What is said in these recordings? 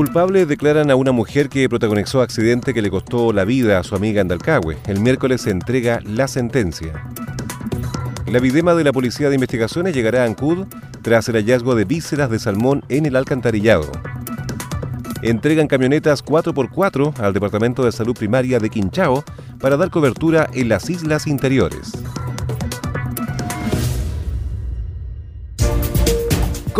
Culpables declaran a una mujer que protagonizó accidente que le costó la vida a su amiga en. El miércoles se entrega la sentencia. La videma de la Policía de Investigaciones llegará a Ancud tras el hallazgo de vísceras de salmón en el alcantarillado. Entregan camionetas 4x4 al Departamento de Salud Primaria de Quinchao para dar cobertura en las islas interiores.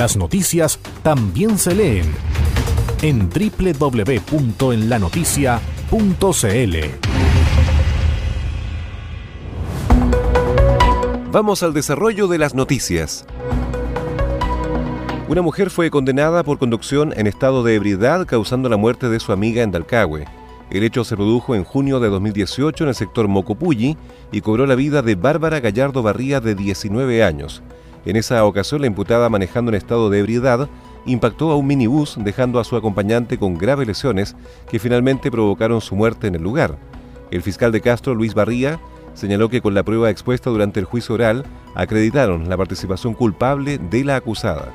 Las noticias también se leen en www.enlanoticia.cl. Vamos al desarrollo de las noticias. Una mujer fue condenada por conducción en estado de ebriedad causando la muerte de su amiga en Dalcahue. El hecho se produjo en junio de 2018 en el sector Mocopulli y cobró la vida de Bárbara Gallardo Barría de 19 años. En esa ocasión, la imputada manejando en estado de ebriedad impactó a un minibús dejando a su acompañante con graves lesiones que finalmente provocaron su muerte en el lugar. El fiscal de Castro, Luis Barría, señaló que con la prueba expuesta durante el juicio oral acreditaron la participación culpable de la acusada.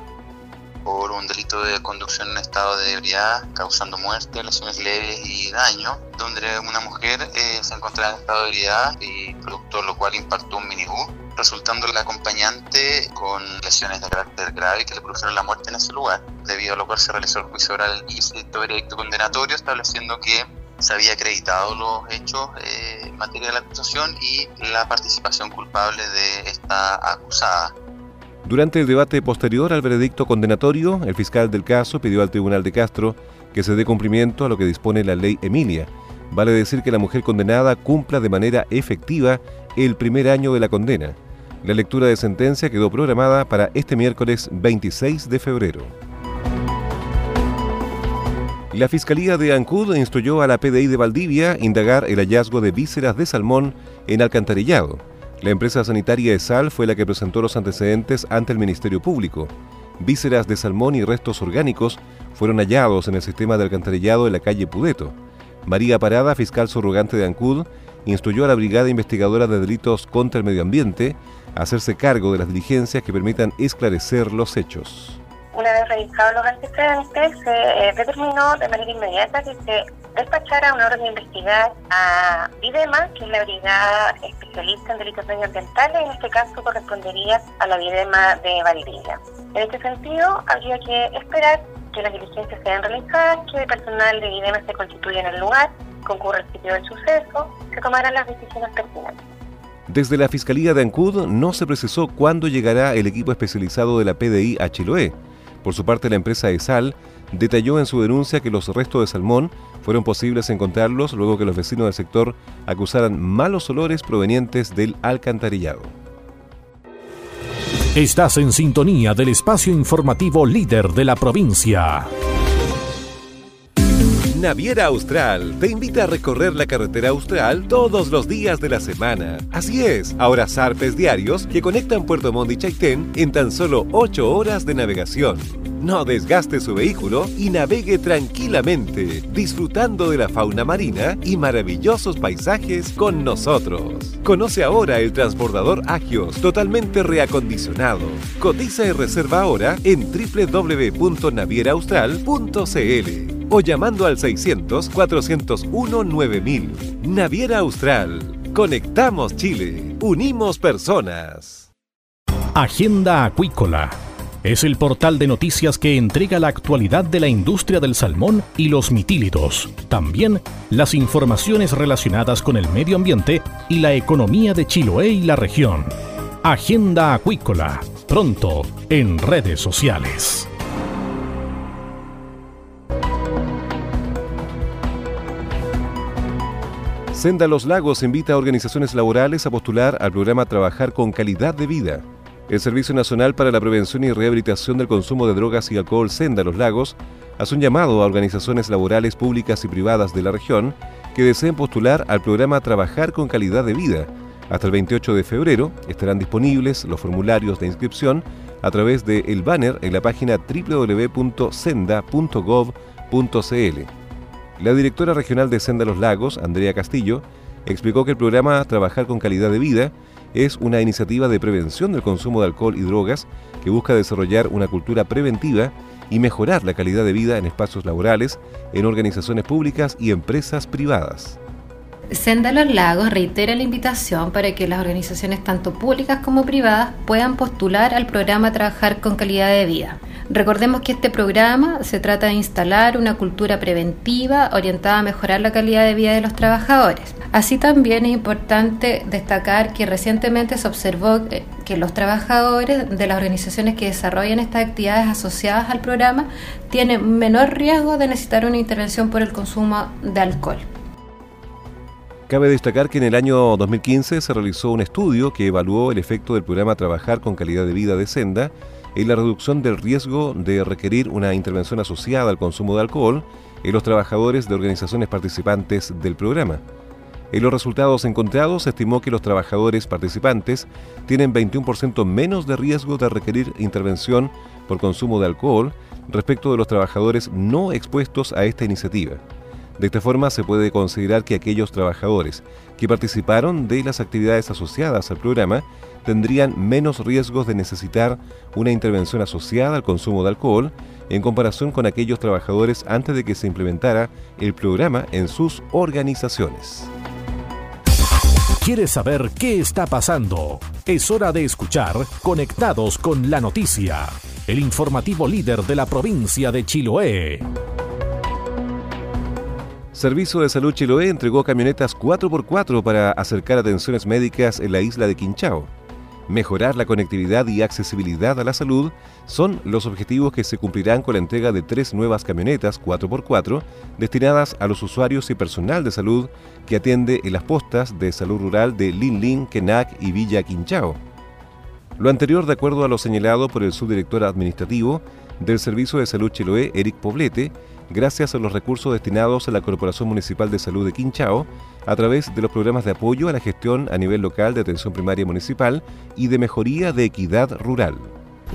Por un delito de conducción en estado de ebriedad causando muerte, lesiones leves y daño, donde una mujer eh, se encontraba en estado de ebriedad y producto de lo cual impactó un minibús resultando el acompañante con lesiones de carácter grave que le produjeron la muerte en ese lugar, debido a lo cual se realizó el juicio oral y se dictó veredicto condenatorio estableciendo que se había acreditado los hechos eh, en materia de la acusación y la participación culpable de esta acusada. Durante el debate posterior al veredicto condenatorio, el fiscal del caso pidió al Tribunal de Castro que se dé cumplimiento a lo que dispone la ley Emilia. Vale decir que la mujer condenada cumpla de manera efectiva el primer año de la condena. La lectura de sentencia quedó programada para este miércoles 26 de febrero. La Fiscalía de Ancud instruyó a la PDI de Valdivia indagar el hallazgo de vísceras de salmón en alcantarillado. La empresa sanitaria ESAL fue la que presentó los antecedentes ante el Ministerio Público. Vísceras de salmón y restos orgánicos fueron hallados en el sistema de alcantarillado de la calle Pudeto. María Parada, fiscal subrogante de Ancud, instruyó a la Brigada Investigadora de Delitos contra el Medio Ambiente hacerse cargo de las diligencias que permitan esclarecer los hechos. Una vez revisados los antecedentes, se eh, determinó de manera inmediata que se despachara una orden de investigar a VIDEMA, que es la Brigada Especialista en Delitos Medioambientales, en este caso correspondería a la VIDEMA de Valdivia. En este sentido, habría que esperar que las diligencias sean realizadas, que el personal de VIDEMA se constituya en el lugar, concurra al sitio del suceso, se tomarán las decisiones pertinentes. Desde la Fiscalía de Ancud no se precisó cuándo llegará el equipo especializado de la PDI a Chiloé. Por su parte, la empresa ESAL detalló en su denuncia que los restos de salmón fueron posibles encontrarlos luego que los vecinos del sector acusaran malos olores provenientes del alcantarillado. Estás en sintonía del espacio informativo líder de la provincia. Naviera Austral te invita a recorrer la carretera austral todos los días de la semana. Así es, ahora zarpes diarios que conectan Puerto Montt y Chaitén en tan solo 8 horas de navegación. No desgaste su vehículo y navegue tranquilamente, disfrutando de la fauna marina y maravillosos paisajes con nosotros. Conoce ahora el transbordador Agios, totalmente reacondicionado. Cotiza y reserva ahora en www.navieraaustral.cl o llamando al 600-401-9000. Naviera Austral. Conectamos Chile. Unimos personas. Agenda Acuícola. Es el portal de noticias que entrega la actualidad de la industria del salmón y los mitílidos. También las informaciones relacionadas con el medio ambiente y la economía de Chiloé y la región. Agenda Acuícola. Pronto en redes sociales. Senda Los Lagos invita a organizaciones laborales a postular al programa Trabajar con Calidad de Vida. El Servicio Nacional para la Prevención y Rehabilitación del Consumo de Drogas y Alcohol Senda Los Lagos hace un llamado a organizaciones laborales públicas y privadas de la región que deseen postular al programa Trabajar con Calidad de Vida. Hasta el 28 de febrero estarán disponibles los formularios de inscripción a través del el banner en la página www.senda.gov.cl. La directora regional de Senda Los Lagos, Andrea Castillo, explicó que el programa Trabajar con Calidad de Vida es una iniciativa de prevención del consumo de alcohol y drogas que busca desarrollar una cultura preventiva y mejorar la calidad de vida en espacios laborales, en organizaciones públicas y empresas privadas. Senda Los Lagos reitera la invitación para que las organizaciones tanto públicas como privadas puedan postular al programa Trabajar con Calidad de Vida. Recordemos que este programa se trata de instalar una cultura preventiva orientada a mejorar la calidad de vida de los trabajadores. Así también es importante destacar que recientemente se observó que los trabajadores de las organizaciones que desarrollan estas actividades asociadas al programa tienen menor riesgo de necesitar una intervención por el consumo de alcohol. Cabe destacar que en el año 2015 se realizó un estudio que evaluó el efecto del programa Trabajar con Calidad de Vida de Senda en la reducción del riesgo de requerir una intervención asociada al consumo de alcohol en los trabajadores de organizaciones participantes del programa. En los resultados encontrados se estimó que los trabajadores participantes tienen 21% menos de riesgo de requerir intervención por consumo de alcohol respecto de los trabajadores no expuestos a esta iniciativa. De esta forma se puede considerar que aquellos trabajadores que participaron de las actividades asociadas al programa tendrían menos riesgos de necesitar una intervención asociada al consumo de alcohol en comparación con aquellos trabajadores antes de que se implementara el programa en sus organizaciones. ¿Quieres saber qué está pasando? Es hora de escuchar Conectados con la Noticia, el informativo líder de la provincia de Chiloé. Servicio de Salud Chiloé entregó camionetas 4x4 para acercar atenciones médicas en la isla de Quinchao. Mejorar la conectividad y accesibilidad a la salud son los objetivos que se cumplirán con la entrega de tres nuevas camionetas 4x4 destinadas a los usuarios y personal de salud que atiende en las postas de salud rural de Linlin, Kenac y Villa Quinchao. Lo anterior de acuerdo a lo señalado por el subdirector administrativo del Servicio de Salud Chiloé, Eric Poblete, gracias a los recursos destinados a la Corporación Municipal de Salud de Quinchao a través de los programas de apoyo a la gestión a nivel local de atención primaria municipal y de mejoría de equidad rural.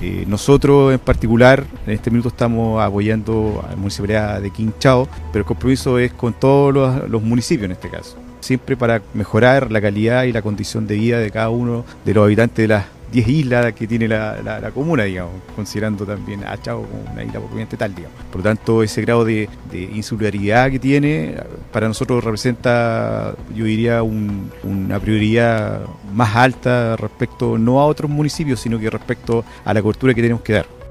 Eh, nosotros en particular en este minuto estamos apoyando a la municipalidad de Quinchao, pero el compromiso es con todos los, los municipios en este caso, siempre para mejorar la calidad y la condición de vida de cada uno de los habitantes de las 10 islas que tiene la, comuna, digamos, considerando también a como una isla propiamente tal, digamos. Por lo tanto, ese grado de, insularidad que tiene, para nosotros representa, yo diría, una prioridad más alta respecto no a otros municipios, sino que respecto a la cobertura que tenemos que dar.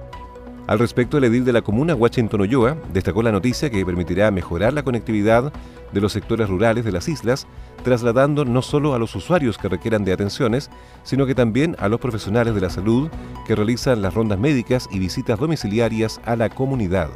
Al respecto, el edil de la comuna, Washington Oyoa, destacó la noticia que permitirá mejorar la conectividad de los sectores rurales de las islas, trasladando no solo a los usuarios que requieran de atenciones, sino que también a los profesionales de la salud que realizan las rondas médicas y visitas domiciliarias a la comunidad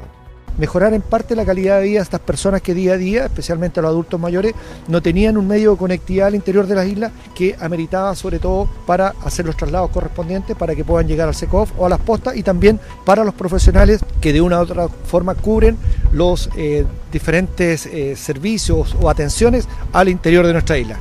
mejorar en parte la calidad de vida de estas personas que día a día, especialmente a los adultos mayores, no tenían un medio de conectividad al interior de las islas que ameritaba sobre todo para hacer los traslados correspondientes para que puedan llegar al SECOF o a las postas y también para los profesionales que de una u otra forma cubren los eh, diferentes eh, servicios o atenciones al interior de nuestra isla.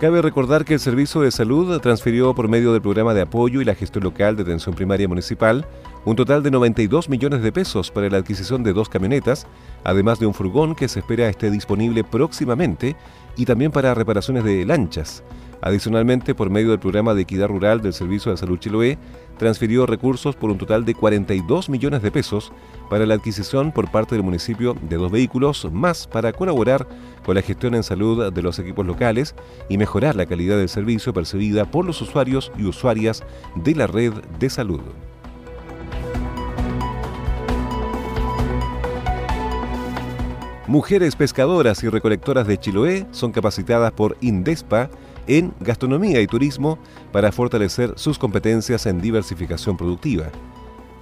Cabe recordar que el Servicio de Salud transfirió por medio del programa de apoyo y la gestión local de atención primaria municipal un total de 92 millones de pesos para la adquisición de dos camionetas, además de un furgón que se espera esté disponible próximamente y también para reparaciones de lanchas. Adicionalmente, por medio del programa de equidad rural del Servicio de Salud Chiloé, transfirió recursos por un total de 42 millones de pesos para la adquisición por parte del municipio de dos vehículos más para colaborar con la gestión en salud de los equipos locales y mejorar la calidad del servicio percibida por los usuarios y usuarias de la red de salud. Mujeres pescadoras y recolectoras de Chiloé son capacitadas por INDESPA en gastronomía y turismo para fortalecer sus competencias en diversificación productiva.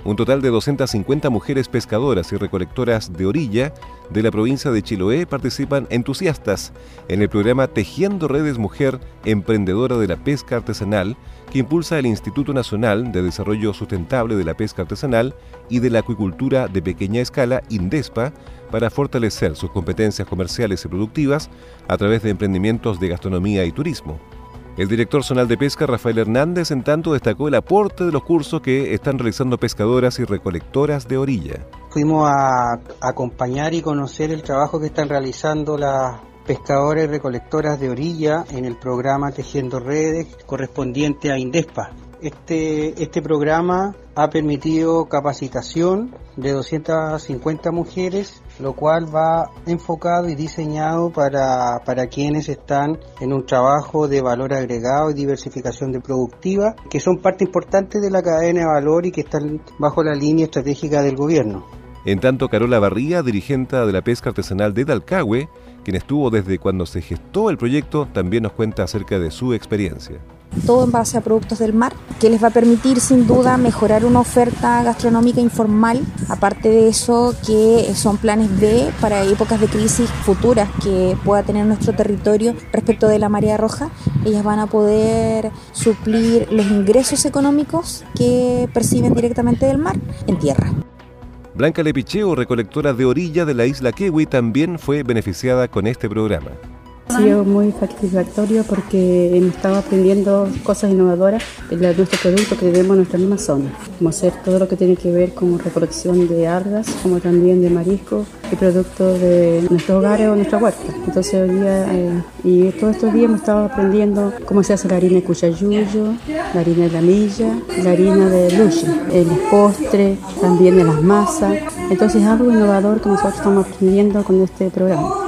Un total de 250 mujeres pescadoras y recolectoras de orilla de la provincia de Chiloé participan entusiastas en el programa Tejiendo Redes Mujer Emprendedora de la Pesca Artesanal que impulsa el Instituto Nacional de Desarrollo Sustentable de la Pesca Artesanal y de la Acuicultura de Pequeña Escala, INDESPA, para fortalecer sus competencias comerciales y productivas a través de emprendimientos de gastronomía y turismo. El director zonal de pesca, Rafael Hernández, en tanto destacó el aporte de los cursos que están realizando pescadoras y recolectoras de orilla. Fuimos a acompañar y conocer el trabajo que están realizando las pescadoras y recolectoras de orilla en el programa Tejiendo Redes correspondiente a INDESPA. Este, este programa ha permitido capacitación de 250 mujeres, lo cual va enfocado y diseñado para, para quienes están en un trabajo de valor agregado y diversificación de productiva, que son parte importante de la cadena de valor y que están bajo la línea estratégica del gobierno. En tanto, Carola Barría, dirigente de la pesca artesanal de Dalcahue, quien estuvo desde cuando se gestó el proyecto, también nos cuenta acerca de su experiencia todo en base a productos del mar, que les va a permitir sin duda mejorar una oferta gastronómica informal. Aparte de eso, que son planes B para épocas de crisis futuras que pueda tener nuestro territorio respecto de la marea roja. Ellas van a poder suplir los ingresos económicos que perciben directamente del mar en tierra. Blanca Lepicheo, recolectora de orilla de la isla Kiwi, también fue beneficiada con este programa. Ha sido muy satisfactorio porque hemos estado aprendiendo cosas innovadoras de nuestro producto que tenemos en nuestra misma zona, como hacer todo lo que tiene que ver con recolección de algas, como también de mariscos y productos de nuestros hogares o nuestra huerta. Entonces hoy día eh, y todos estos días hemos estado aprendiendo cómo se hace la harina de cuchayuyo, la harina de la milla, la harina de luche, el postre, también de las masas. Entonces es algo innovador que nosotros estamos aprendiendo con este programa.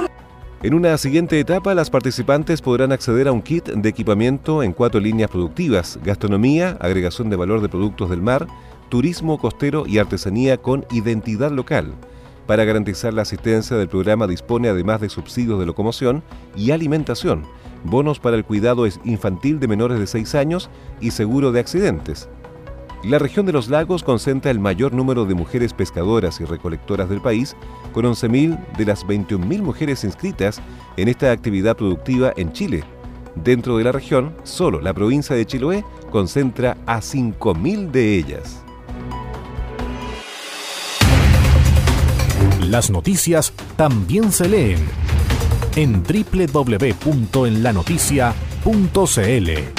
En una siguiente etapa, las participantes podrán acceder a un kit de equipamiento en cuatro líneas productivas, gastronomía, agregación de valor de productos del mar, turismo costero y artesanía con identidad local. Para garantizar la asistencia del programa dispone además de subsidios de locomoción y alimentación, bonos para el cuidado infantil de menores de 6 años y seguro de accidentes. La región de los lagos concentra el mayor número de mujeres pescadoras y recolectoras del país, con 11.000 de las 21.000 mujeres inscritas en esta actividad productiva en Chile. Dentro de la región, solo la provincia de Chiloé concentra a 5.000 de ellas. Las noticias también se leen en www.enlanoticia.cl.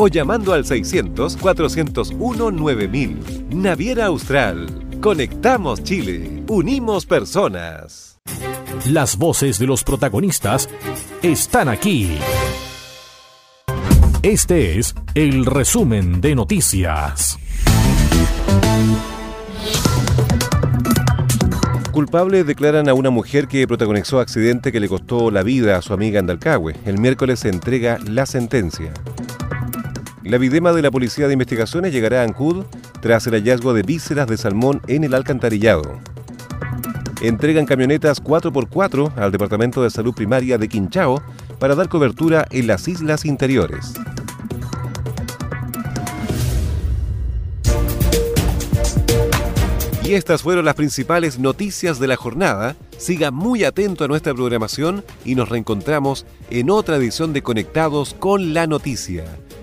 o llamando al 600-401-9000. Naviera Austral. Conectamos Chile. Unimos personas. Las voces de los protagonistas están aquí. Este es el resumen de noticias. Culpable declaran a una mujer que protagonizó accidente que le costó la vida a su amiga en El miércoles se entrega la sentencia. La videma de la Policía de Investigaciones llegará a Ancud tras el hallazgo de vísceras de salmón en el alcantarillado. Entregan camionetas 4x4 al Departamento de Salud Primaria de Quinchao para dar cobertura en las islas interiores. Y estas fueron las principales noticias de la jornada. Siga muy atento a nuestra programación y nos reencontramos en otra edición de Conectados con la Noticia.